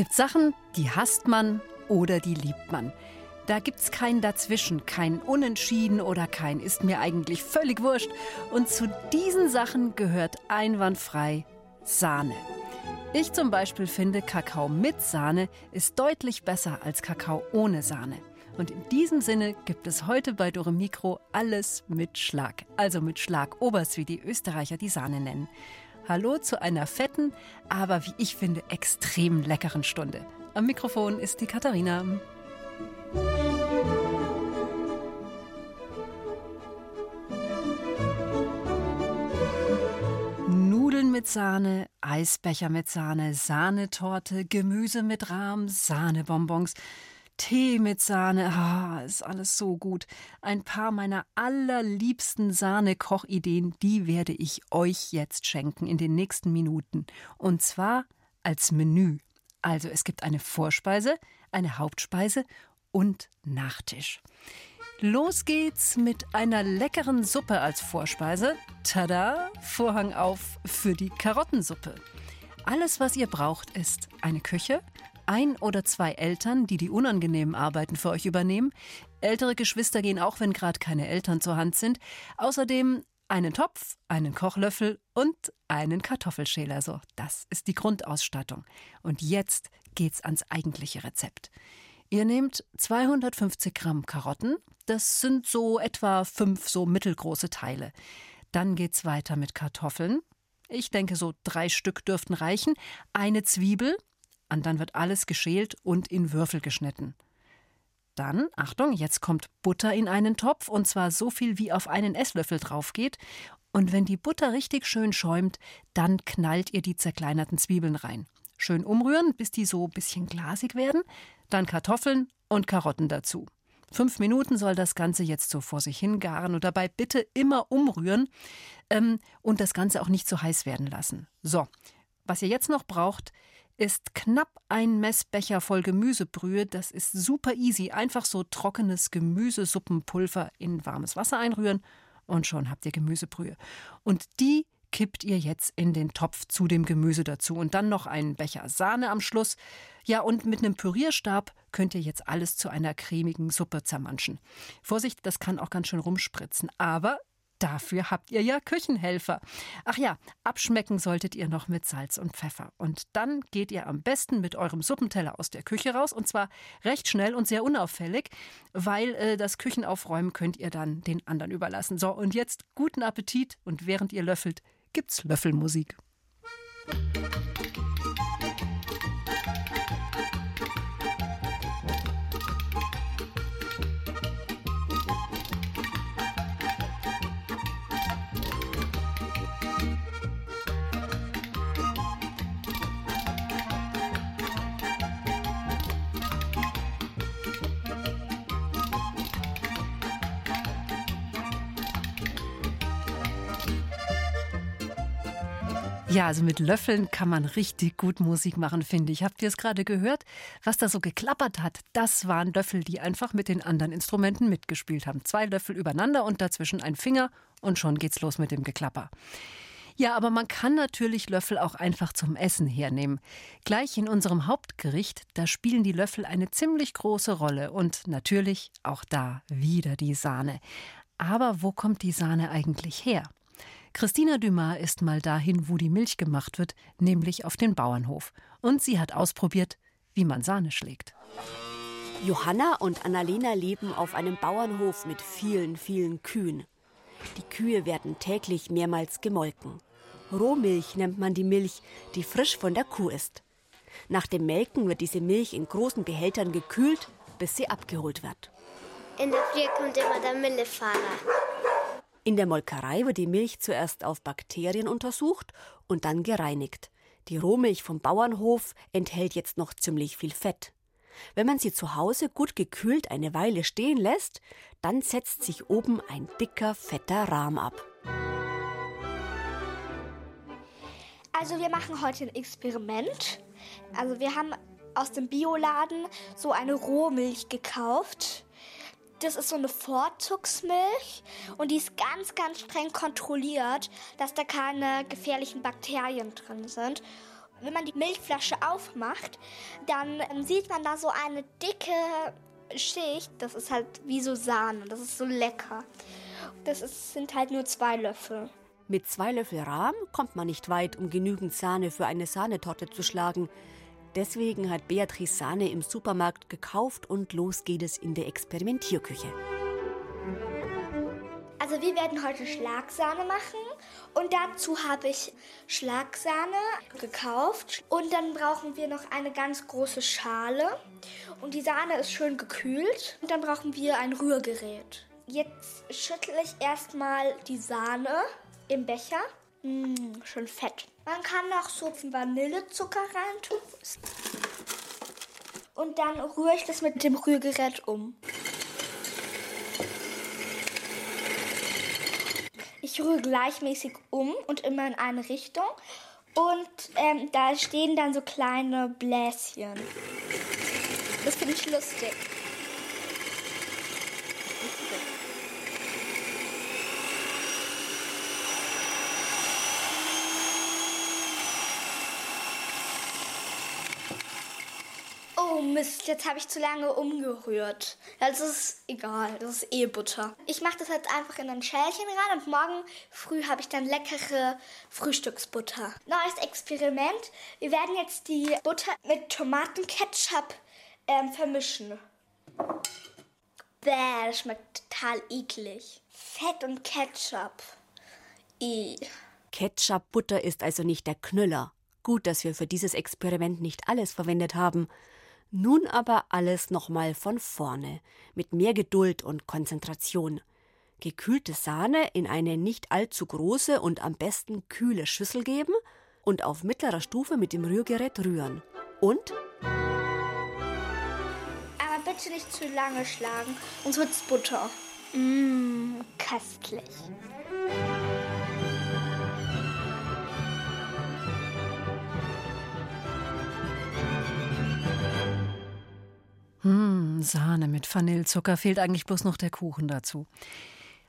Gibt Sachen, die hasst man oder die liebt man. Da gibt's kein Dazwischen, kein Unentschieden oder kein ist mir eigentlich völlig wurscht. Und zu diesen Sachen gehört einwandfrei Sahne. Ich zum Beispiel finde, Kakao mit Sahne ist deutlich besser als Kakao ohne Sahne. Und in diesem Sinne gibt es heute bei Dore Mikro alles mit Schlag. Also mit Schlagobers, wie die Österreicher die Sahne nennen. Hallo zu einer fetten, aber wie ich finde, extrem leckeren Stunde. Am Mikrofon ist die Katharina. Nudeln mit Sahne, Eisbecher mit Sahne, Sahnetorte, Gemüse mit Rahm, Sahnebonbons. Tee mit Sahne, ah, ist alles so gut. Ein paar meiner allerliebsten Sahne-Kochideen, die werde ich euch jetzt schenken in den nächsten Minuten. Und zwar als Menü. Also es gibt eine Vorspeise, eine Hauptspeise und Nachtisch. Los geht's mit einer leckeren Suppe als Vorspeise. Tada! Vorhang auf für die Karottensuppe. Alles, was ihr braucht, ist eine Küche, ein oder zwei Eltern, die die unangenehmen Arbeiten für euch übernehmen. Ältere Geschwister gehen auch, wenn gerade keine Eltern zur Hand sind. Außerdem einen Topf, einen Kochlöffel und einen Kartoffelschäler. So, das ist die Grundausstattung. Und jetzt geht's ans eigentliche Rezept. Ihr nehmt 250 Gramm Karotten. Das sind so etwa fünf so mittelgroße Teile. Dann geht's weiter mit Kartoffeln. Ich denke, so drei Stück dürften reichen. Eine Zwiebel, und dann wird alles geschält und in Würfel geschnitten. Dann, Achtung, jetzt kommt Butter in einen Topf und zwar so viel, wie auf einen Esslöffel drauf geht. Und wenn die Butter richtig schön schäumt, dann knallt ihr die zerkleinerten Zwiebeln rein. Schön umrühren, bis die so ein bisschen glasig werden. Dann Kartoffeln und Karotten dazu. Fünf Minuten soll das Ganze jetzt so vor sich hingaren und dabei bitte immer umrühren ähm, und das Ganze auch nicht zu heiß werden lassen. So, was ihr jetzt noch braucht, ist knapp ein Messbecher voll Gemüsebrühe. Das ist super easy. Einfach so trockenes Gemüsesuppenpulver in warmes Wasser einrühren und schon habt ihr Gemüsebrühe. Und die kippt ihr jetzt in den Topf zu dem Gemüse dazu und dann noch einen Becher Sahne am Schluss. Ja, und mit einem Pürierstab könnt ihr jetzt alles zu einer cremigen Suppe zermanschen. Vorsicht, das kann auch ganz schön rumspritzen, aber Dafür habt ihr ja Küchenhelfer. Ach ja, abschmecken solltet ihr noch mit Salz und Pfeffer. Und dann geht ihr am besten mit eurem Suppenteller aus der Küche raus. Und zwar recht schnell und sehr unauffällig, weil äh, das Küchenaufräumen könnt ihr dann den anderen überlassen. So, und jetzt guten Appetit. Und während ihr löffelt, gibt's Löffelmusik. Musik Ja, also mit Löffeln kann man richtig gut Musik machen, finde ich. Habt ihr es gerade gehört? Was da so geklappert hat, das waren Löffel, die einfach mit den anderen Instrumenten mitgespielt haben. Zwei Löffel übereinander und dazwischen ein Finger und schon geht's los mit dem Geklapper. Ja, aber man kann natürlich Löffel auch einfach zum Essen hernehmen. Gleich in unserem Hauptgericht, da spielen die Löffel eine ziemlich große Rolle und natürlich auch da wieder die Sahne. Aber wo kommt die Sahne eigentlich her? Christina Dumas ist mal dahin, wo die Milch gemacht wird, nämlich auf den Bauernhof. Und sie hat ausprobiert, wie man Sahne schlägt. Johanna und Annalena leben auf einem Bauernhof mit vielen, vielen Kühen. Die Kühe werden täglich mehrmals gemolken. Rohmilch nennt man die Milch, die frisch von der Kuh ist. Nach dem Melken wird diese Milch in großen Behältern gekühlt, bis sie abgeholt wird. In der Früh kommt immer der Millefahrer. In der Molkerei wird die Milch zuerst auf Bakterien untersucht und dann gereinigt. Die Rohmilch vom Bauernhof enthält jetzt noch ziemlich viel Fett. Wenn man sie zu Hause gut gekühlt eine Weile stehen lässt, dann setzt sich oben ein dicker, fetter Rahm ab. Also wir machen heute ein Experiment. Also wir haben aus dem Bioladen so eine Rohmilch gekauft. Das ist so eine Vorzugsmilch und die ist ganz, ganz streng kontrolliert, dass da keine gefährlichen Bakterien drin sind. Wenn man die Milchflasche aufmacht, dann ähm, sieht man da so eine dicke Schicht. Das ist halt wie so Sahne. Das ist so lecker. Das ist, sind halt nur zwei Löffel. Mit zwei Löffel Rahm kommt man nicht weit, um genügend Sahne für eine Sahnetorte zu schlagen. Deswegen hat Beatrice Sahne im Supermarkt gekauft und los geht es in der Experimentierküche. Also wir werden heute Schlagsahne machen und dazu habe ich Schlagsahne gekauft und dann brauchen wir noch eine ganz große Schale und die Sahne ist schön gekühlt und dann brauchen wir ein Rührgerät. Jetzt schüttle ich erstmal die Sahne im Becher. Mmh, schön fett. Man kann noch so Vanillezucker reintun. Und dann rühre ich das mit dem Rührgerät um. Ich rühre gleichmäßig um und immer in eine Richtung. Und ähm, da stehen dann so kleine Bläschen. Das finde ich lustig. Oh Mist, jetzt habe ich zu lange umgerührt. Das ist egal, das ist eh Butter. Ich mache das jetzt einfach in ein Schälchen rein und morgen früh habe ich dann leckere Frühstücksbutter. Neues Experiment. Wir werden jetzt die Butter mit Tomatenketchup ähm, vermischen. Bäh, das schmeckt total eklig. Fett und Ketchup. I. Ketchup-Butter ist also nicht der Knüller. Gut, dass wir für dieses Experiment nicht alles verwendet haben. Nun aber alles nochmal von vorne, mit mehr Geduld und Konzentration. Gekühlte Sahne in eine nicht allzu große und am besten kühle Schüssel geben und auf mittlerer Stufe mit dem Rührgerät rühren. Und? Aber bitte nicht zu lange schlagen, sonst wird's Butter. Mmm, köstlich. Hm, Sahne mit Vanillezucker fehlt eigentlich bloß noch der Kuchen dazu.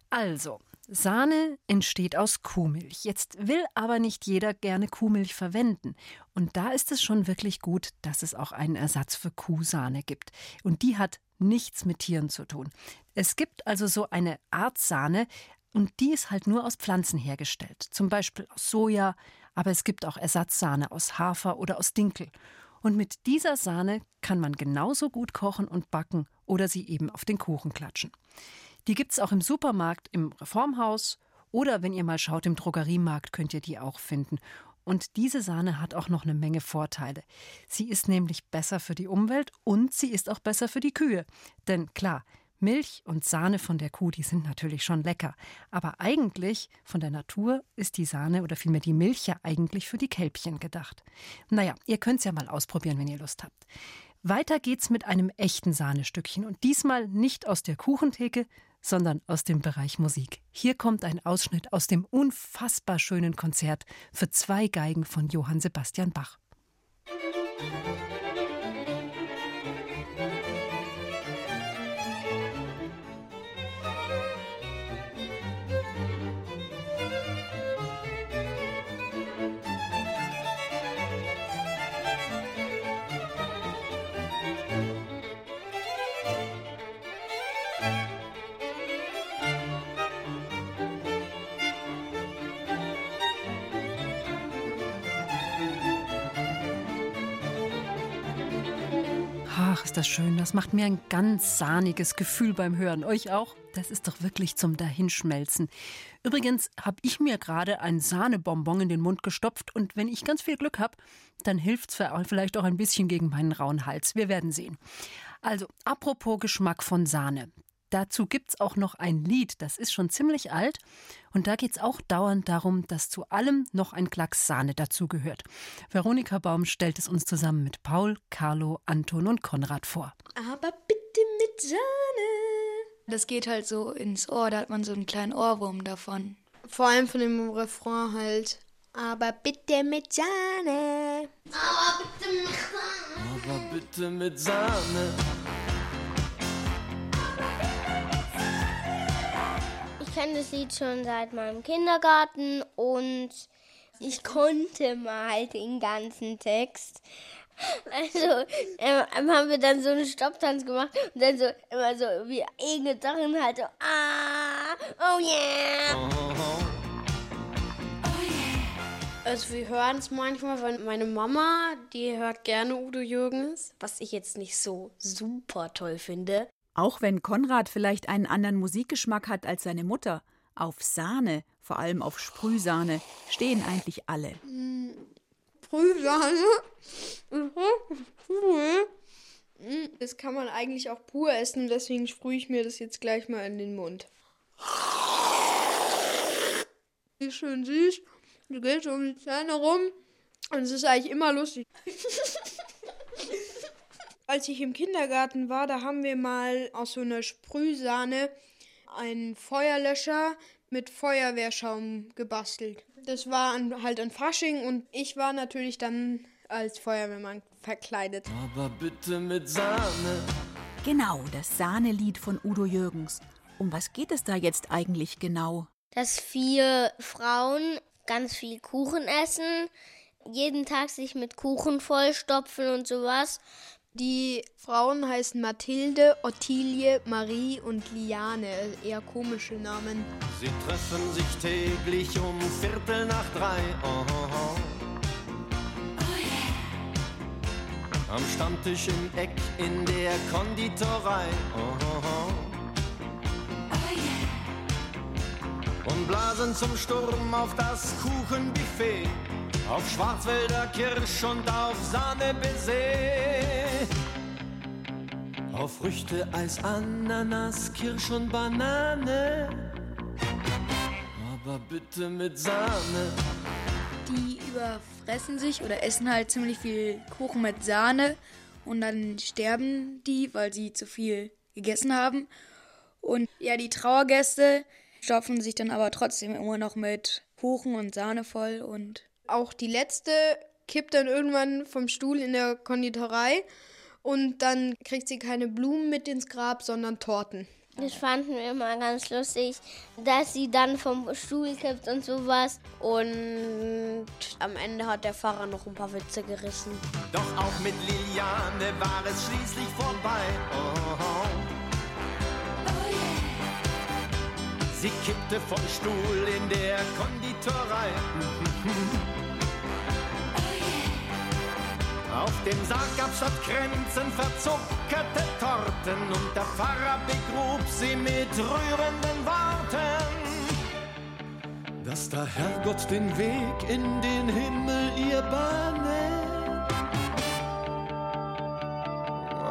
Also, Sahne entsteht aus Kuhmilch. Jetzt will aber nicht jeder gerne Kuhmilch verwenden. Und da ist es schon wirklich gut, dass es auch einen Ersatz für Kuhsahne gibt. Und die hat nichts mit Tieren zu tun. Es gibt also so eine Art Sahne, und die ist halt nur aus Pflanzen hergestellt. Zum Beispiel aus Soja, aber es gibt auch Ersatzsahne aus Hafer oder aus Dinkel. Und mit dieser Sahne kann man genauso gut kochen und backen oder sie eben auf den Kuchen klatschen. Die gibt's auch im Supermarkt, im Reformhaus oder wenn ihr mal schaut im Drogeriemarkt, könnt ihr die auch finden. Und diese Sahne hat auch noch eine Menge Vorteile. Sie ist nämlich besser für die Umwelt und sie ist auch besser für die Kühe. Denn klar, Milch und Sahne von der Kuh, die sind natürlich schon lecker. Aber eigentlich von der Natur ist die Sahne oder vielmehr die Milch ja eigentlich für die Kälbchen gedacht. Naja, ihr könnt es ja mal ausprobieren, wenn ihr Lust habt. Weiter geht's mit einem echten Sahnestückchen und diesmal nicht aus der Kuchentheke, sondern aus dem Bereich Musik. Hier kommt ein Ausschnitt aus dem unfassbar schönen Konzert für zwei Geigen von Johann Sebastian Bach. Musik Ach, ist das schön. Das macht mir ein ganz sahniges Gefühl beim Hören. Euch auch? Das ist doch wirklich zum Dahinschmelzen. Übrigens habe ich mir gerade ein Sahnebonbon in den Mund gestopft und wenn ich ganz viel Glück habe, dann hilft es vielleicht auch ein bisschen gegen meinen rauen Hals. Wir werden sehen. Also, apropos Geschmack von Sahne. Dazu gibt's auch noch ein Lied, das ist schon ziemlich alt. Und da geht's auch dauernd darum, dass zu allem noch ein Klacks Sahne dazugehört. Veronika Baum stellt es uns zusammen mit Paul, Carlo, Anton und Konrad vor. Aber bitte mit Sahne. Das geht halt so ins Ohr, da hat man so einen kleinen Ohrwurm davon. Vor allem von dem Refrain halt. Aber bitte mit Sahne. Aber bitte mit Sahne. Aber bitte mit Sahne. Kenne das Lied schon seit meinem Kindergarten und ich konnte mal den ganzen Text. Also ähm, haben wir dann so einen Stopptanz gemacht und dann so immer so wie eigene Sachen halt so, ah, oh yeah. Also wir hören es manchmal, weil meine Mama, die hört gerne Udo Jürgens, was ich jetzt nicht so super toll finde. Auch wenn Konrad vielleicht einen anderen Musikgeschmack hat als seine Mutter, auf Sahne, vor allem auf Sprühsahne, stehen eigentlich alle. Sprühsahne? Das kann man eigentlich auch pur essen, deswegen sprühe ich mir das jetzt gleich mal in den Mund. Ist schön süß. Du gehst um die Zähne rum und es ist eigentlich immer lustig. Als ich im Kindergarten war, da haben wir mal aus so einer Sprühsahne einen Feuerlöscher mit Feuerwehrschaum gebastelt. Das war an, halt ein Fasching und ich war natürlich dann als Feuerwehrmann verkleidet. Aber bitte mit Sahne. Genau, das Sahnelied von Udo Jürgens. Um was geht es da jetzt eigentlich genau? Dass vier Frauen ganz viel Kuchen essen, jeden Tag sich mit Kuchen vollstopfen und sowas. Die Frauen heißen Mathilde, Ottilie, Marie und Liane, eher komische Namen. Sie treffen sich täglich um Viertel nach drei. Oh, oh, oh. Am Stammtisch im Eck in der Konditorei. Und blasen zum Sturm auf das Kuchenbuffet. Auf Schwarzwälder Kirsch und auf Sahnebaiser. Auf Früchte, Eis, Ananas, Kirsch und Banane. Aber bitte mit Sahne. Die überfressen sich oder essen halt ziemlich viel Kuchen mit Sahne und dann sterben die, weil sie zu viel gegessen haben. Und ja, die Trauergäste stopfen sich dann aber trotzdem immer noch mit Kuchen und Sahne voll und auch die letzte kippt dann irgendwann vom Stuhl in der Konditorei und dann kriegt sie keine Blumen mit ins Grab, sondern Torten. Das fanden wir immer ganz lustig, dass sie dann vom Stuhl kippt und sowas. Und am Ende hat der Pfarrer noch ein paar Witze gerissen. Doch auch mit Liliane war es schließlich vorbei. Oh, oh. Sie kippte vom Stuhl in der Konditorei. Auf dem Sarg gab's statt Kränzen verzuckerte Torten und der Pfarrer begrub sie mit rührenden Worten. Dass der Herrgott den Weg in den Himmel ihr bahne.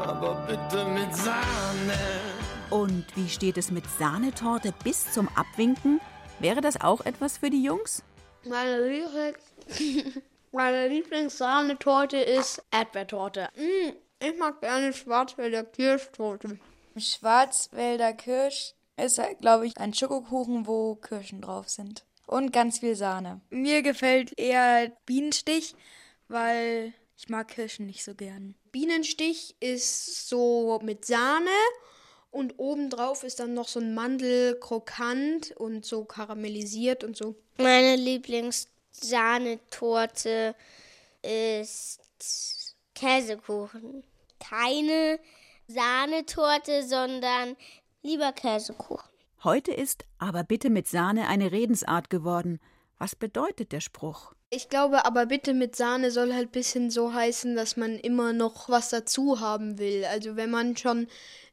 Aber bitte mit Sahne. Und wie steht es mit Sahnetorte bis zum Abwinken? Wäre das auch etwas für die Jungs? Meine Lieblings meine Lieblingssahnetorte ist Erdbeertorte. Mm, ich mag gerne Schwarzwälder Kirschtorte. Schwarzwälder Kirsch ist, halt, glaube ich, ein Schokokuchen, wo Kirschen drauf sind. Und ganz viel Sahne. Mir gefällt eher Bienenstich, weil ich mag Kirschen nicht so gern. Bienenstich ist so mit Sahne und obendrauf ist dann noch so ein Mandel krokant und so karamellisiert und so. Meine Lieblings Sahnetorte ist Käsekuchen. Keine Sahnetorte, sondern lieber Käsekuchen. Heute ist aber bitte mit Sahne eine Redensart geworden. Was bedeutet der Spruch? Ich glaube, aber bitte mit Sahne soll halt ein bisschen so heißen, dass man immer noch was dazu haben will. Also wenn man schon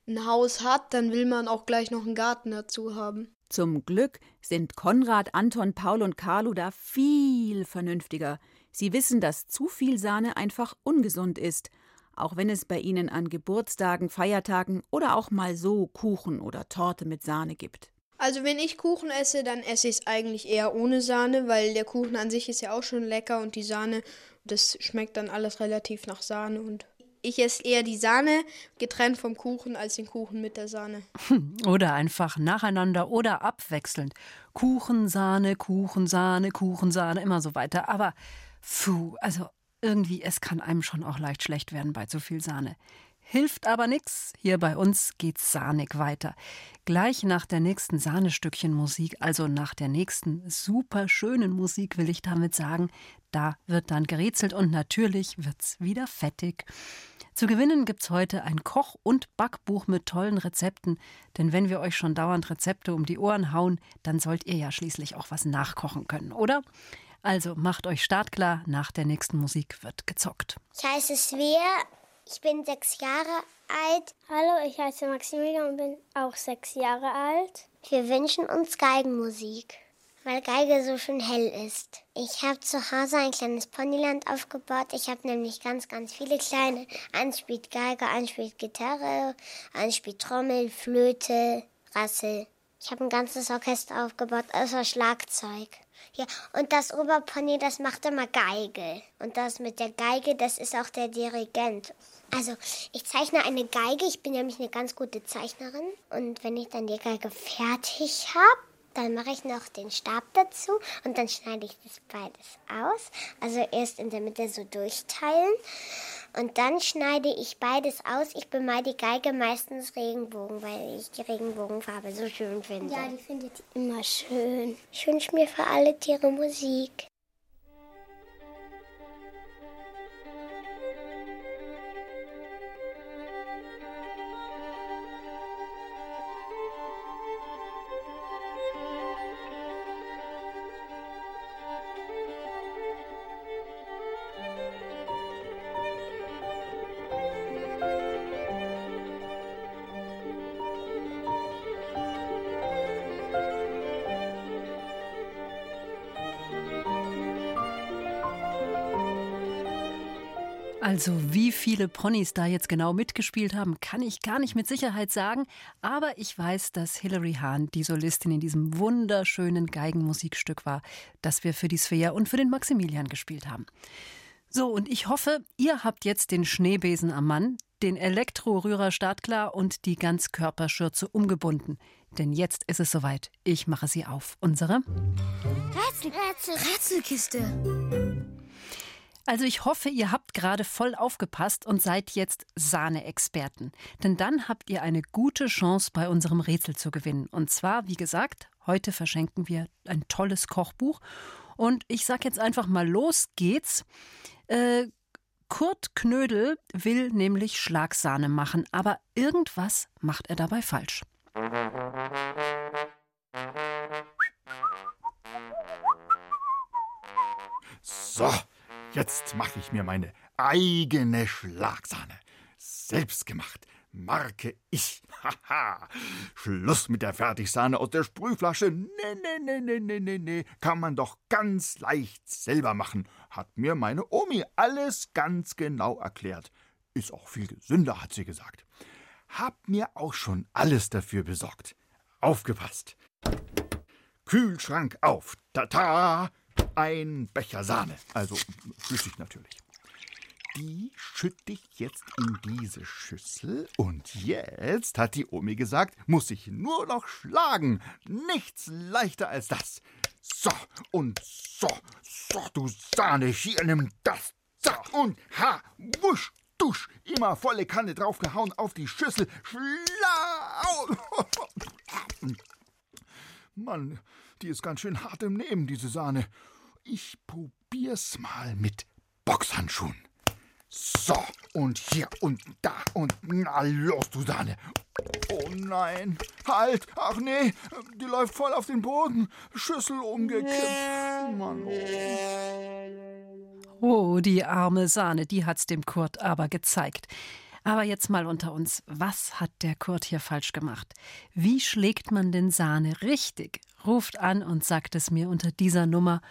ein Haus hat, dann will man auch gleich noch einen Garten dazu haben. Zum Glück sind Konrad, Anton, Paul und Carlo da viel vernünftiger. Sie wissen, dass zu viel Sahne einfach ungesund ist. auch wenn es bei ihnen an Geburtstagen, Feiertagen oder auch mal so Kuchen oder Torte mit Sahne gibt. Also wenn ich Kuchen esse, dann esse ich es eigentlich eher ohne Sahne, weil der Kuchen an sich ist ja auch schon lecker und die Sahne, das schmeckt dann alles relativ nach Sahne und ich esse eher die Sahne getrennt vom Kuchen als den Kuchen mit der Sahne. Oder einfach nacheinander oder abwechselnd. Kuchen, Sahne, Kuchen, Sahne, Kuchen, Sahne, immer so weiter. Aber puh, also irgendwie, es kann einem schon auch leicht schlecht werden bei zu viel Sahne. Hilft aber nix. Hier bei uns geht's sahnig weiter. Gleich nach der nächsten Sahnestückchen Musik, also nach der nächsten super schönen Musik, will ich damit sagen, da wird dann gerätselt und natürlich wird's wieder fettig. Zu gewinnen gibt's heute ein Koch- und Backbuch mit tollen Rezepten, denn wenn wir euch schon dauernd Rezepte um die Ohren hauen, dann sollt ihr ja schließlich auch was nachkochen können, oder? Also macht euch startklar, nach der nächsten Musik wird gezockt. Ich heiße Svea, ich bin sechs Jahre alt. Hallo, ich heiße Maximilian und bin auch sechs Jahre alt. Wir wünschen uns Geigenmusik, weil Geige so schön hell ist. Ich habe zu Hause ein kleines Ponyland aufgebaut. Ich habe nämlich ganz, ganz viele kleine. Eins spielt Geige, eins spielt Gitarre, eins spielt Trommel, Flöte, Rassel. Ich habe ein ganzes Orchester aufgebaut, außer Schlagzeug. Ja, und das Oberpony, das macht immer Geige. Und das mit der Geige, das ist auch der Dirigent. Also, ich zeichne eine Geige. Ich bin nämlich eine ganz gute Zeichnerin. Und wenn ich dann die Geige fertig habe, dann mache ich noch den Stab dazu und dann schneide ich das beides aus. Also erst in der Mitte so durchteilen und dann schneide ich beides aus. Ich bemale die Geige meistens Regenbogen, weil ich die Regenbogenfarbe so schön finde. Ja, die findet ihr immer schön. Ich wünsche mir für alle Tiere Musik. Also wie viele Ponys da jetzt genau mitgespielt haben, kann ich gar nicht mit Sicherheit sagen. Aber ich weiß, dass Hilary Hahn die Solistin in diesem wunderschönen Geigenmusikstück war, das wir für die Svea und für den Maximilian gespielt haben. So, und ich hoffe, ihr habt jetzt den Schneebesen am Mann, den Elektrorührer startklar und die Ganzkörperschürze umgebunden. Denn jetzt ist es soweit. Ich mache sie auf. Unsere Rätsel, Rätsel, Rätselkiste. Also ich hoffe, ihr habt gerade voll aufgepasst und seid jetzt Sahne-Experten. Denn dann habt ihr eine gute Chance, bei unserem Rätsel zu gewinnen. Und zwar, wie gesagt, heute verschenken wir ein tolles Kochbuch. Und ich sag jetzt einfach mal, los geht's. Äh, Kurt Knödel will nämlich Schlagsahne machen, aber irgendwas macht er dabei falsch. So, Jetzt mache ich mir meine eigene Schlagsahne. Selbstgemacht. Marke ich. Haha. Schluss mit der Fertigsahne aus der Sprühflasche. Nee, nee, nee, nee, nee, nee, nee. Kann man doch ganz leicht selber machen. Hat mir meine Omi alles ganz genau erklärt. Ist auch viel gesünder, hat sie gesagt. Hab mir auch schon alles dafür besorgt. Aufgepasst. Kühlschrank auf. Tata! Ein Becher Sahne, also flüssig natürlich. Die schütte ich jetzt in diese Schüssel und jetzt, hat die Omi gesagt, muss ich nur noch schlagen. Nichts leichter als das. So und so, so, du Sahne, hier nimm das. Zack und ha, wusch, dusch, immer volle Kanne draufgehauen auf die Schüssel. Schlau! Mann, die ist ganz schön hart im Nehmen, diese Sahne. Ich probier's mal mit Boxhandschuhen. So, und hier und da und na los, du Sahne. Oh nein, halt, ach nee, die läuft voll auf den Boden. Schüssel umgekippt. Mann, oh. oh, die arme Sahne, die hat's dem Kurt aber gezeigt. Aber jetzt mal unter uns, was hat der Kurt hier falsch gemacht? Wie schlägt man denn Sahne richtig? Ruft an und sagt es mir unter dieser Nummer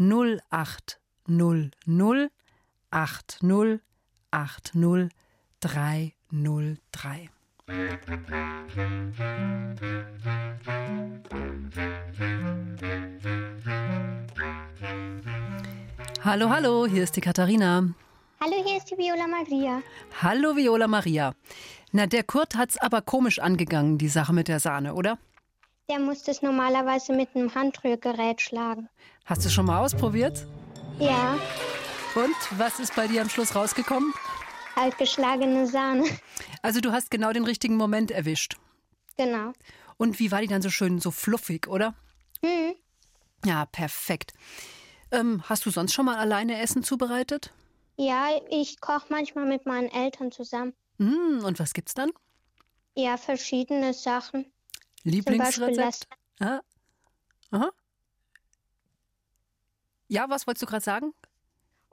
0800 80 80 303. Hallo, hallo, hier ist die Katharina. Hallo, hier ist die Viola Maria. Hallo, Viola Maria. Na, der Kurt hat's aber komisch angegangen, die Sache mit der Sahne, oder? Der muss das normalerweise mit einem Handrührgerät schlagen. Hast du schon mal ausprobiert? Ja, Und was ist bei dir am Schluss rausgekommen? halt geschlagene Sahne. Also du hast genau den richtigen Moment erwischt. Genau. Und wie war die dann so schön, so fluffig, oder? Hm. Ja, perfekt. Ähm, hast du sonst schon mal alleine Essen zubereitet? Ja, ich koche manchmal mit meinen Eltern zusammen. Hm, und was gibt's dann? Ja, verschiedene Sachen. Lieblingsrezept? Ah. Aha. Ja, was wolltest du gerade sagen?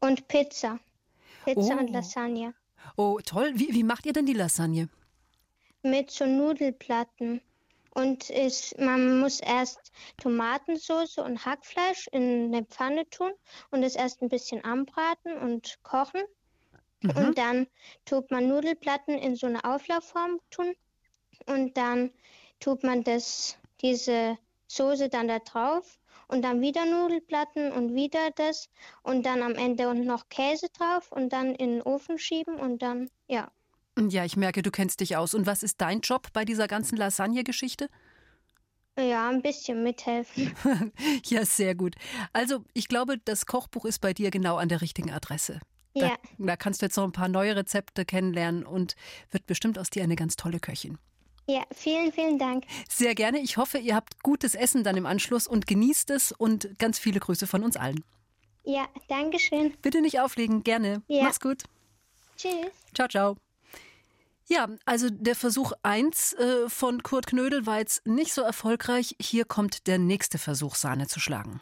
Und Pizza. Pizza Oh. und Lasagne. Oh, toll. Wie, wie macht ihr denn die Lasagne? Mit so Nudelplatten. Und ist, man muss erst Tomatensauce und Hackfleisch in eine Pfanne tun und es erst ein bisschen anbraten und kochen. Und dann tut man Nudelplatten in so eine Auflaufform tun. Und dann tut man das, diese Soße dann da drauf. Und dann wieder Nudelplatten und wieder das. Und dann am Ende und noch Käse drauf und dann in den Ofen schieben und dann, ja. Ja, ich merke, du kennst dich aus. Und was ist dein Job bei dieser ganzen Lasagne-Geschichte? Ja, ein bisschen mithelfen. Ja, sehr gut. Also, ich glaube, das Kochbuch ist bei dir genau an der richtigen Adresse. Da, Ja. da kannst du jetzt noch ein paar neue Rezepte kennenlernen und wird bestimmt aus dir eine ganz tolle Köchin. Ja, vielen, vielen Dank. Sehr gerne. Ich hoffe, ihr habt gutes Essen dann im Anschluss und genießt es und ganz viele Grüße von uns allen. Ja, danke schön. Bitte nicht auflegen, gerne. Ja. Mach's gut. Tschüss. Ciao, ciao. Ja, also der Versuch 1 äh, von Kurt Knödel war jetzt nicht so erfolgreich. Hier kommt der nächste Versuch, Sahne zu schlagen.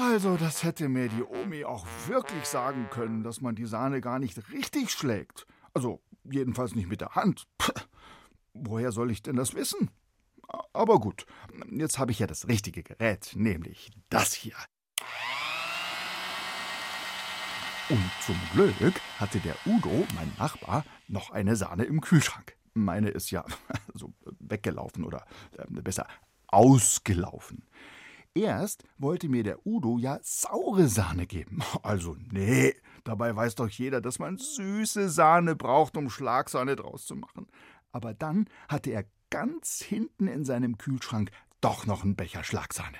Also, das hätte mir die Omi auch wirklich sagen können, dass man die Sahne gar nicht richtig schlägt. Also, jedenfalls nicht mit der Hand. Puh, woher soll ich denn das wissen? Aber gut, jetzt habe ich ja das richtige Gerät, nämlich das hier. Und zum Glück hatte der Udo, mein Nachbar, noch eine Sahne im Kühlschrank. Meine ist ja so weggelaufen oder äh, besser ausgelaufen. Erst wollte mir der Udo ja saure Sahne geben. Also nee, dabei weiß doch jeder, dass man süße Sahne braucht, um Schlagsahne draus zu machen. Aber dann hatte er ganz hinten in seinem Kühlschrank doch noch einen Becher Schlagsahne.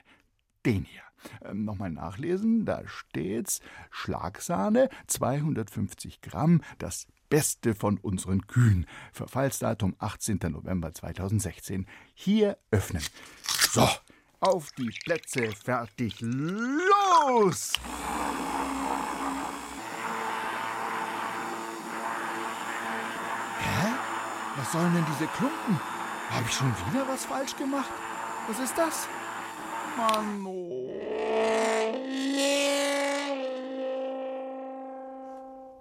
Den hier. Ähm, Nochmal nachlesen, da steht's Schlagsahne, 250 Gramm, das Beste von unseren Kühen. Verfallsdatum 18. November 2016. Hier öffnen. So, auf die Plätze, fertig, los! Hä? Was sollen denn diese Klumpen? Habe ich schon wieder was falsch gemacht? Was ist das? Mann, oh.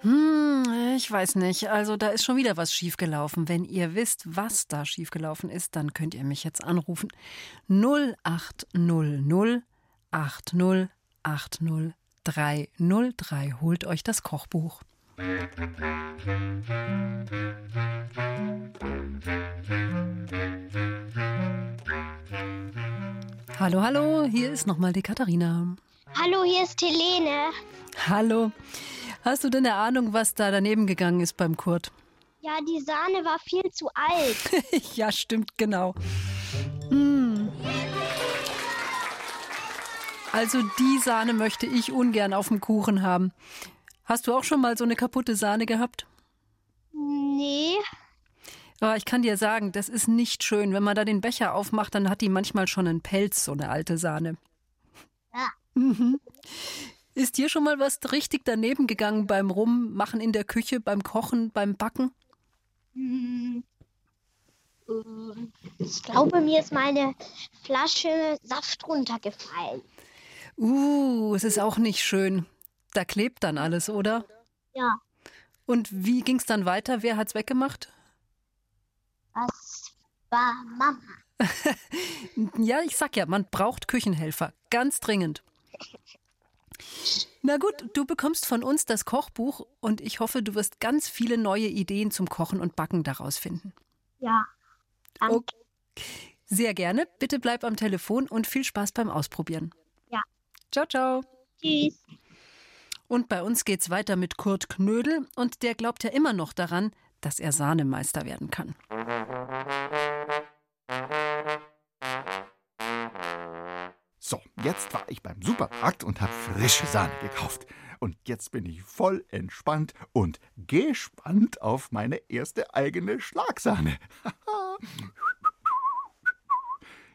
Hm, ich weiß nicht. Also da ist schon wieder was schiefgelaufen. Wenn ihr wisst, was da schiefgelaufen ist, dann könnt ihr mich jetzt anrufen. 0800 80 80 303. Holt euch das Kochbuch. Hallo, hallo, hier ist nochmal die Katharina. Hallo, hier ist Helene. Hallo. Hast du denn eine Ahnung, was da daneben gegangen ist beim Kurt? Ja, die Sahne war viel zu alt. ja, stimmt, genau. Hm. Also die Sahne möchte ich ungern auf dem Kuchen haben. Hast du auch schon mal so eine kaputte Sahne gehabt? Nee. Aber ich kann dir sagen, das ist nicht schön. Wenn man da den Becher aufmacht, dann hat die manchmal schon einen Pelz, so eine alte Sahne. Ja. Mhm. Ist dir schon mal was richtig daneben gegangen beim Rummachen in der Küche, beim Kochen, beim Backen? Hm. Ich glaube, mir ist meine Flasche Saft runtergefallen. Uh, es ist auch nicht schön. Da klebt dann alles, oder? Ja, Und wie ging's dann weiter? Wer hat's weggemacht? das war Mama. Ja, ich sag ja, man braucht Küchenhelfer. Ganz dringend. Na gut, du bekommst von uns das Kochbuch und ich hoffe, du wirst ganz viele neue Ideen zum Kochen und Backen daraus finden. Ja. Danke. Okay. Sehr gerne. Bitte bleib am Telefon und viel Spaß beim Ausprobieren. Ja. Ciao, ciao. Tschüss. Und bei uns geht's weiter mit Kurt Knödel und der glaubt ja immer noch daran, dass er Sahnemeister werden kann. Jetzt war ich beim Supermarkt und habe frische Sahne gekauft. Und jetzt bin ich voll entspannt und gespannt auf meine erste eigene Schlagsahne.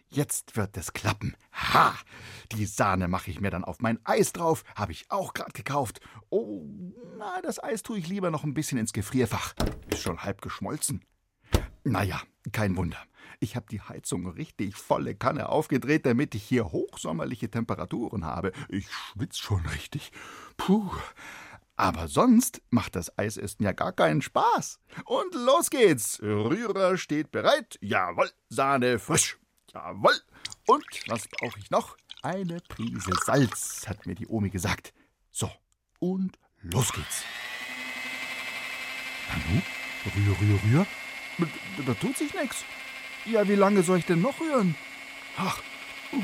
Jetzt wird es klappen. Ha! Die Sahne mache ich mir dann auf mein Eis drauf. Habe ich auch gerade gekauft. Oh, na, das Eis tue ich lieber noch ein bisschen ins Gefrierfach. Ist schon halb geschmolzen. Naja, kein Wunder. Ich habe die Heizung richtig volle Kanne aufgedreht, damit ich hier hochsommerliche Temperaturen habe. Ich schwitz schon richtig. Puh. Aber sonst macht das Eisessen ja gar keinen Spaß. Und los geht's. Rührer steht bereit. Jawohl, Sahne frisch. Jawohl. Und was brauche ich noch? Eine Prise Salz, hat mir die Omi gesagt. So, und los geht's. Nanu, rühr, rühr, rühr. Da, tut sich nichts. Ja, wie lange soll ich denn noch rühren? Ach,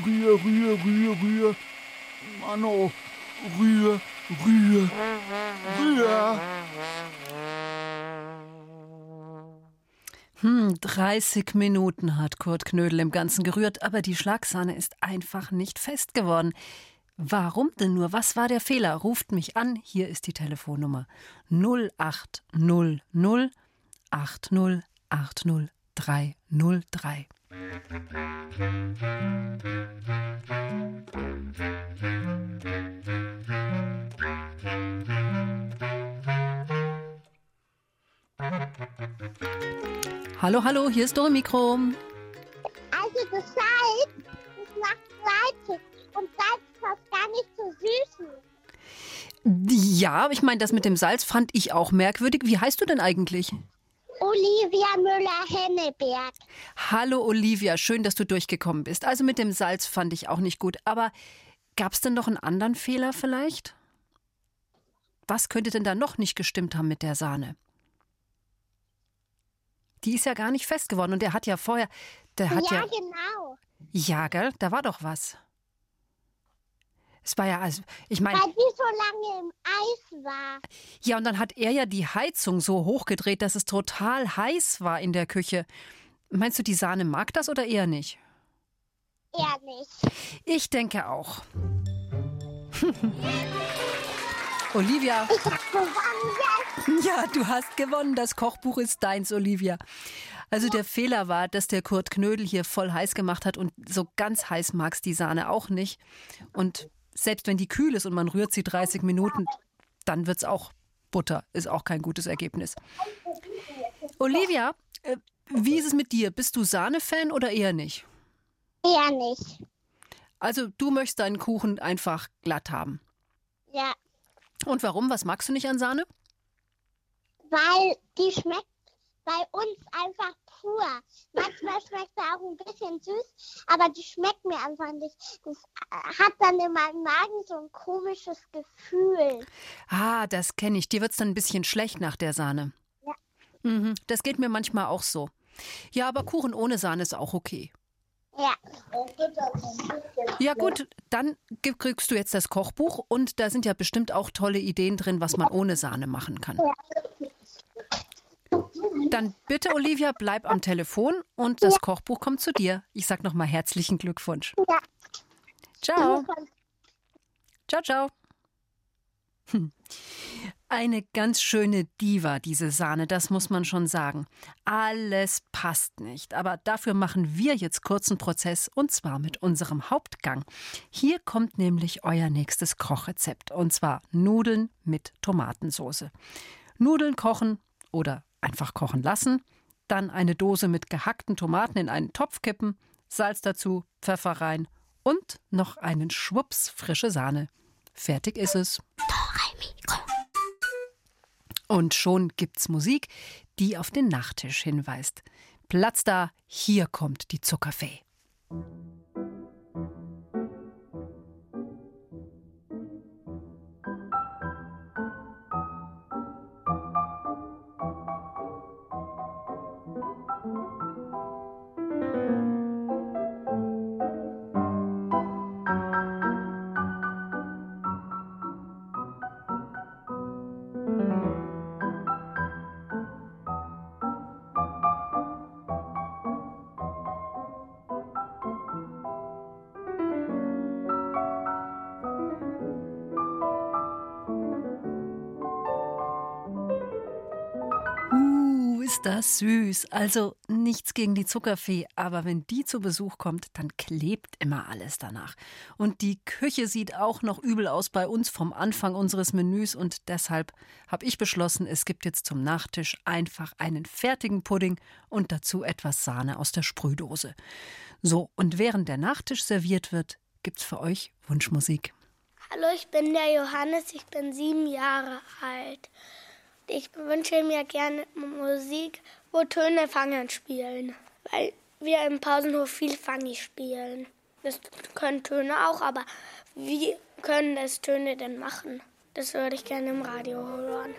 rühr, rühr, rühr, rühr. Mano, rühr, rühr, rühr. Hm, 30 Minuten hat Kurt Knödel im Ganzen gerührt, aber die Schlagsahne ist einfach nicht fest geworden. Warum denn nur? Was war der Fehler? Ruft mich an. Hier ist die Telefonnummer 0800 80 80 303. Hallo, hallo, hier ist Dore Mikro. Also das Salz, das macht salzig und Salz passt gar nicht zu süßen. Ja, ich meine, das mit dem Salz fand ich auch merkwürdig. Wie heißt du denn eigentlich? Olivia Müller-Henneberg. Hallo Olivia, schön, dass du durchgekommen bist. Also mit dem Salz fand ich auch nicht gut. Aber gab es denn noch einen anderen Fehler vielleicht? Was könnte denn da noch nicht gestimmt haben mit der Sahne? Die ist ja gar nicht fest geworden und der hat ja vorher. Der hat ja, ja, genau. ja, gell? Da war doch was. Es war ja, also, ich meine. Weil die so lange im Eis war. Ja, und dann hat er ja die Heizung so hochgedreht, dass es total heiß war in der Küche. Meinst du, die Sahne mag das oder eher nicht? Er nicht. Ich denke auch. Olivia. Ich hab gewonnen, yes. Ja, du hast gewonnen. Das Kochbuch ist deins, Olivia. Also der Fehler war, dass der Kurt Knödel hier voll heiß gemacht hat und so ganz heiß magst die Sahne auch nicht. Und selbst wenn die kühl ist und man rührt sie 30 Minuten, dann wird's auch Butter. Ist auch kein gutes Ergebnis. Olivia, äh, wie ist es mit dir? Bist du Sahne-Fan oder eher nicht? Er nicht. Also du möchtest deinen Kuchen einfach glatt haben. Ja, Und warum? Was magst du nicht an Sahne? weil die schmeckt bei uns einfach pur. Manchmal schmeckt sie auch ein bisschen süß, aber die schmeckt mir einfach nicht. Das äh, hat dann in meinem Magen so ein komisches Gefühl. Ah, das kenne ich. Dir wird's dann ein bisschen schlecht nach der Sahne. Ja. Mhm, das geht mir manchmal auch so. Ja, aber Kuchen ohne Sahne ist auch okay. Ja. Ja gut, dann kriegst du jetzt das Kochbuch und da sind ja bestimmt auch tolle Ideen drin, was man ohne Sahne machen kann. Dann bitte, Olivia, bleib am Telefon und das Kochbuch kommt zu dir. Ich sag nochmal herzlichen Glückwunsch. Ja. Ciao. Ciao, ciao. Hm. Eine ganz schöne Diva, diese Sahne, das muss man schon sagen. Alles passt nicht, aber dafür machen wir jetzt kurzen Prozess und zwar mit unserem Hauptgang. Hier kommt nämlich euer nächstes Kochrezept und zwar Nudeln mit Tomatensauce. Nudeln kochen oder einfach kochen lassen, dann eine Dose mit gehackten Tomaten in einen Topf kippen, Salz dazu, Pfeffer rein und noch einen Schwupps frische Sahne. Fertig ist es. Und schon gibt's Musik, die auf den Nachtisch hinweist. Platz da, hier kommt die Zuckerfee. Ist das süß. Also nichts gegen die Zuckerfee, aber wenn die zu Besuch kommt, dann klebt immer alles danach. Und die Küche sieht auch noch übel aus bei uns vom Anfang unseres Menüs und deshalb habe ich beschlossen, es gibt jetzt zum Nachtisch einfach einen fertigen Pudding und dazu etwas Sahne aus der Sprühdose. So, und während der Nachtisch serviert wird, gibt's für euch Wunschmusik. Hallo, ich bin der Johannes, ich bin sieben Jahre alt. Ich wünsche mir gerne Musik, wo Töne Fangen spielen, weil wir im Pausenhof viel Fangi spielen. Das können Töne auch, aber wie können das Töne denn machen? Das würde ich gerne im Radio hören.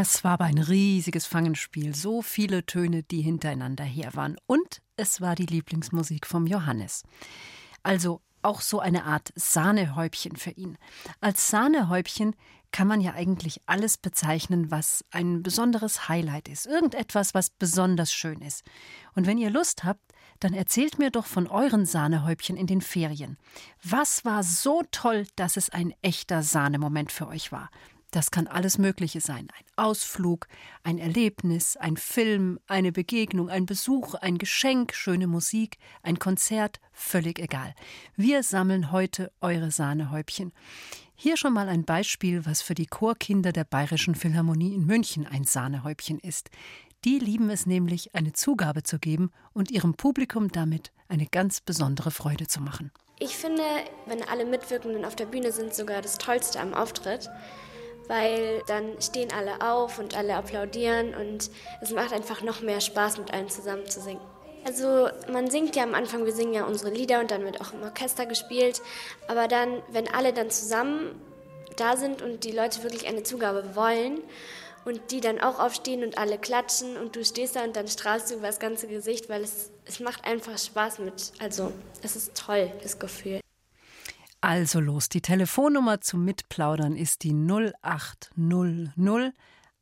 Das war aber ein riesiges Fangenspiel, so viele Töne, die hintereinander her waren. Und es war die Lieblingsmusik vom Johannes. Also auch so eine Art Sahnehäubchen für ihn. Als Sahnehäubchen kann man ja eigentlich alles bezeichnen, was ein besonderes Highlight ist. Irgendetwas, was besonders schön ist. Und wenn ihr Lust habt, dann erzählt mir doch von euren Sahnehäubchen in den Ferien. Was war so toll, dass es ein echter Sahnemoment für euch war? Das kann alles Mögliche sein. Ein Ausflug, ein Erlebnis, ein Film, eine Begegnung, ein Besuch, ein Geschenk, schöne Musik, ein Konzert, völlig egal. Wir sammeln heute eure Sahnehäubchen. Hier schon mal ein Beispiel, was für die Chorkinder der Bayerischen Philharmonie in München ein Sahnehäubchen ist. Die lieben es nämlich, eine Zugabe zu geben und ihrem Publikum damit eine ganz besondere Freude zu machen. Ich finde, wenn alle Mitwirkenden auf der Bühne sind, sogar das Tollste am Auftritt weil dann stehen alle auf und alle applaudieren und es macht einfach noch mehr Spaß, mit allen zusammen zu singen. Also man singt ja am Anfang, wir singen ja unsere Lieder und dann wird auch im Orchester gespielt, aber dann, wenn alle dann zusammen da sind und die Leute wirklich eine Zugabe wollen und die dann auch aufstehen und alle klatschen und du stehst da und dann strahlst du über das ganze Gesicht, weil es, es macht einfach Spaß mit, also es ist toll, das Gefühl. Also los, die Telefonnummer zum Mitplaudern ist die 0800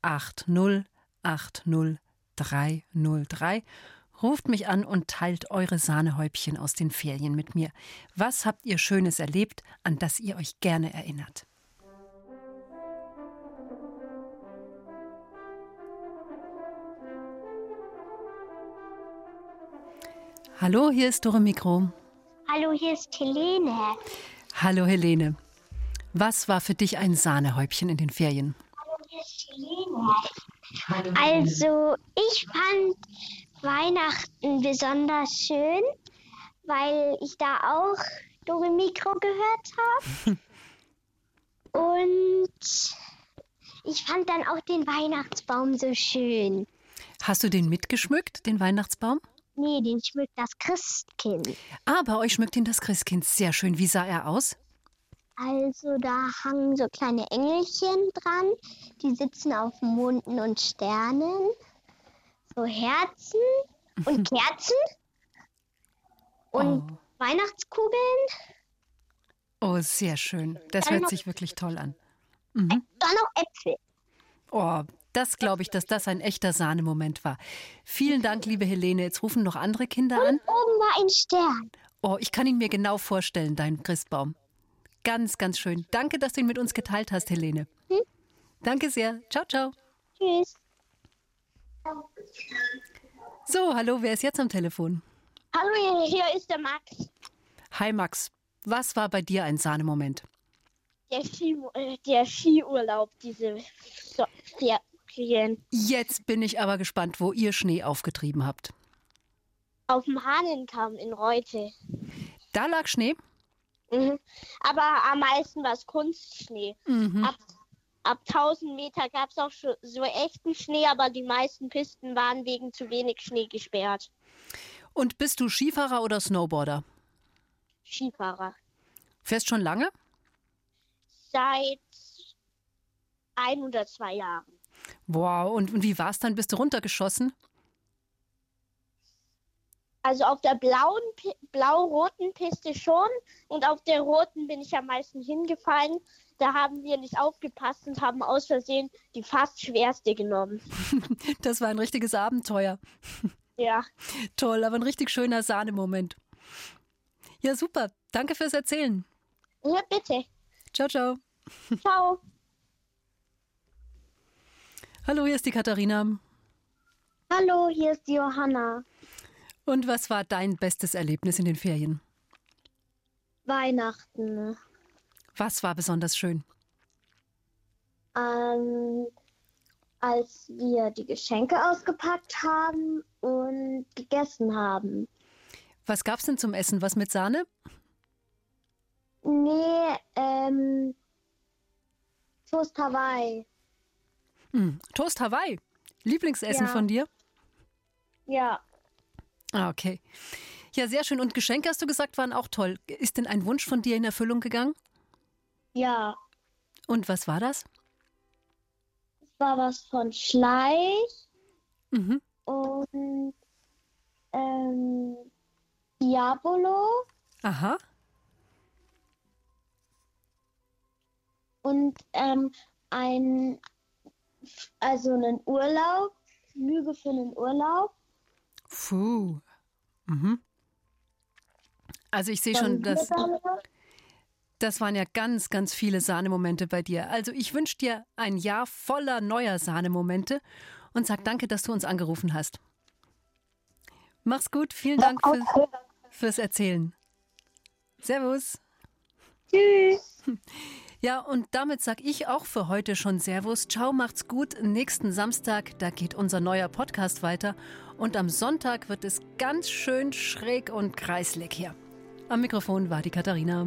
8080303. Ruft mich an und teilt eure Sahnehäubchen aus den Ferien mit mir. Was habt ihr Schönes erlebt, an das ihr euch gerne erinnert? Hallo, hier ist Dore Mikro. Hallo, hier ist Helene. Hallo Helene. Was war für dich ein Sahnehäubchen in den Ferien? Also, ich fand Weihnachten besonders schön, weil ich da auch Dore Mikro gehört habe. Und ich fand dann auch den Weihnachtsbaum so schön. Hast du den mitgeschmückt, den Weihnachtsbaum? Nee, den schmückt das Christkind. Ah, bei euch schmückt ihn das Christkind. Sehr schön. Wie sah er aus? Also da hangen so kleine Engelchen dran. Die sitzen auf Monden und Sternen. So Herzen und Kerzen. Und Oh. Weihnachtskugeln. Oh, sehr schön. Das Dann hört sich wirklich toll an. Mhm. Dann noch Äpfel. Oh, das glaube ich, dass das ein echter Sahnemoment war. Vielen Dank, liebe Helene. Jetzt rufen noch andere Kinder an. Oben war ein Stern. Oh, ich kann ihn mir genau vorstellen, deinen Christbaum. Ganz, ganz schön. Danke, dass du ihn mit uns geteilt hast, Helene. Hm? Danke sehr. Ciao, ciao. Tschüss. So, hallo, wer ist jetzt am Telefon? Hallo, hier ist der Max. Hi, Max. Was war bei dir ein Sahnemoment? Der, Ski, äh, der Skiurlaub, diese so Ferien. Jetzt bin ich aber gespannt, wo ihr Schnee aufgetrieben habt. Auf dem Hahnenkamm in Reute. Da lag Schnee? Mhm. Aber am meisten war es Kunstschnee. Mhm. Ab, ab 1000 Meter gab es auch so echten Schnee, aber die meisten Pisten waren wegen zu wenig Schnee gesperrt. Und bist du Skifahrer oder Snowboarder? Skifahrer. Fährst schon lange? Seit ein oder zwei Jahren. Wow, und, und wie war's dann? Bist du runtergeschossen? Also auf der blauen, blau-roten Piste schon und auf der roten bin ich am meisten hingefallen. Da haben wir nicht aufgepasst und haben aus Versehen die fast schwerste genommen. Das war ein richtiges Abenteuer. Ja. Toll, aber ein richtig schöner Sahnemoment. Ja, super. Danke fürs Erzählen. Ja, bitte. Ciao, ciao. Ciao. Hallo, hier ist die Katharina. Hallo, hier ist die Johanna. Und was war dein bestes Erlebnis in den Ferien? Weihnachten. Was war besonders schön? Ähm, als wir die Geschenke ausgepackt haben und gegessen haben. Was gab's denn zum Essen? Was mit Sahne? Nee, ähm, Toast Hawaii. Hm, Toast Hawaii. Lieblingsessen Ja. von dir? Ja, Ah, okay. Ja, sehr schön. Und Geschenke, hast du gesagt, waren auch toll. Ist denn ein Wunsch von dir in Erfüllung gegangen? ja. Und was war das? Es war was von Schleich Mhm. und ähm, Diabolo Aha. und ähm, ein, also einen Urlaub, Lüge für einen Urlaub. Puh. Mhm. Also ich sehe schon, dass das waren ja ganz, ganz viele Sahnemomente bei dir. Also ich wünsche dir ein Jahr voller neuer Sahnemomente und sag danke, dass du uns angerufen hast. Mach's gut, vielen Dank für, fürs Erzählen. Servus. Tschüss. Ja, und damit sag ich auch für heute schon Servus. Ciao, macht's gut. Nächsten Samstag, da geht unser neuer Podcast weiter. Und am Sonntag wird es ganz schön schräg und kreislig hier. Am Mikrofon war die Katharina.